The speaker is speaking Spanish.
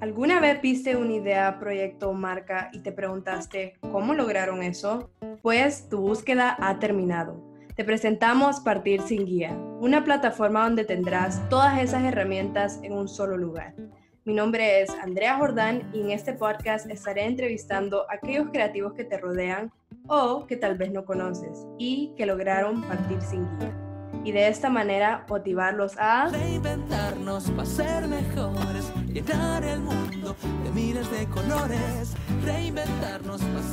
¿Alguna vez viste una idea, proyecto o marca y te preguntaste cómo lograron eso? Pues tu búsqueda ha terminado. Te presentamos Partir sin Guía, una plataforma donde tendrás todas esas herramientas en un solo lugar. Mi nombre es Andrea Jordán y en este podcast estaré entrevistando a aquellos creativos que te rodean o que tal vez no conoces y que lograron partir sin guía y de esta manera motivarlos a reinventarnos para ser mejores, llenar el mundo de miles de colores, reinventarnos para.